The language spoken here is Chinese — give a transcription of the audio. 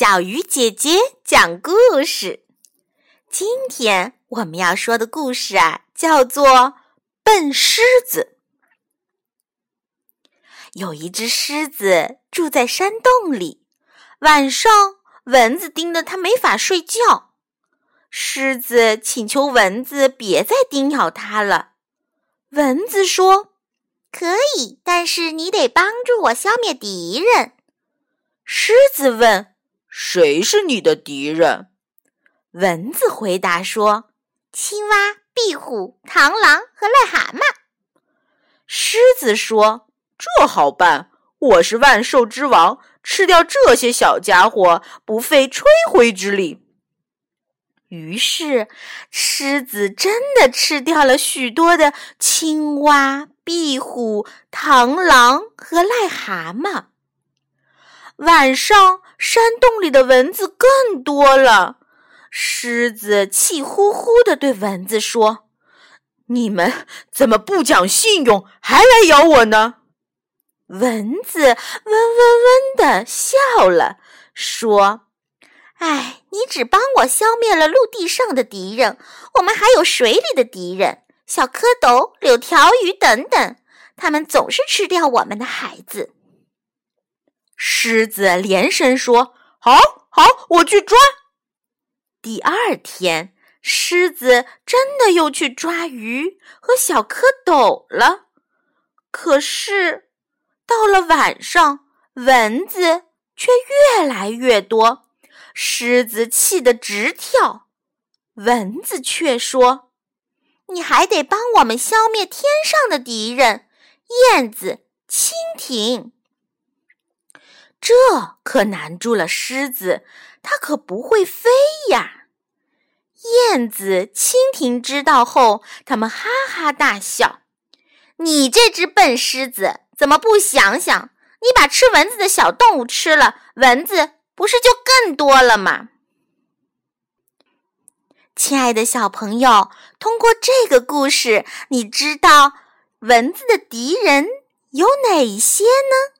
小鱼姐姐讲故事。今天我们要说的故事啊，叫做《笨狮子》。有一只狮子住在山洞里，晚上蚊子叮得它没法睡觉。狮子请求蚊子别再叮咬它了。蚊子说：“可以，但是你得帮助我消灭敌人。”狮子问：“谁是你的敌人？”蚊子回答说：“青蛙、壁虎、螳螂和癞蛤蟆。”狮子说：“这好办，我是万兽之王，吃掉这些小家伙不费吹灰之力。”于是，狮子真的吃掉了许多的青蛙、壁虎、螳螂和癞蛤蟆。晚上，山洞里的蚊子更多了。狮子气呼呼地对蚊子说：“你们怎么不讲信用，还来咬我呢？”蚊子嗡嗡嗡地笑了，说：“哎，你只帮我消灭了陆地上的敌人，我们还有水里的敌人，小蝌蚪、柳条鱼等等，他们总是吃掉我们的孩子。”狮子连声说：“好，好，我去抓。”第二天，狮子真的又去抓鱼和小蝌蚪了。可是，到了晚上，蚊子却越来越多，狮子气得直跳。蚊子却说：“你还得帮我们消灭天上的敌人——燕子、蜻蜓。”这可难住了狮子，它可不会飞呀。燕子、蜻蜓知道后，他们哈哈大笑：“你这只笨狮子，怎么不想想，你把吃蚊子的小动物吃了，蚊子不是就更多了吗？”亲爱的小朋友，通过这个故事，你知道蚊子的敌人有哪些呢？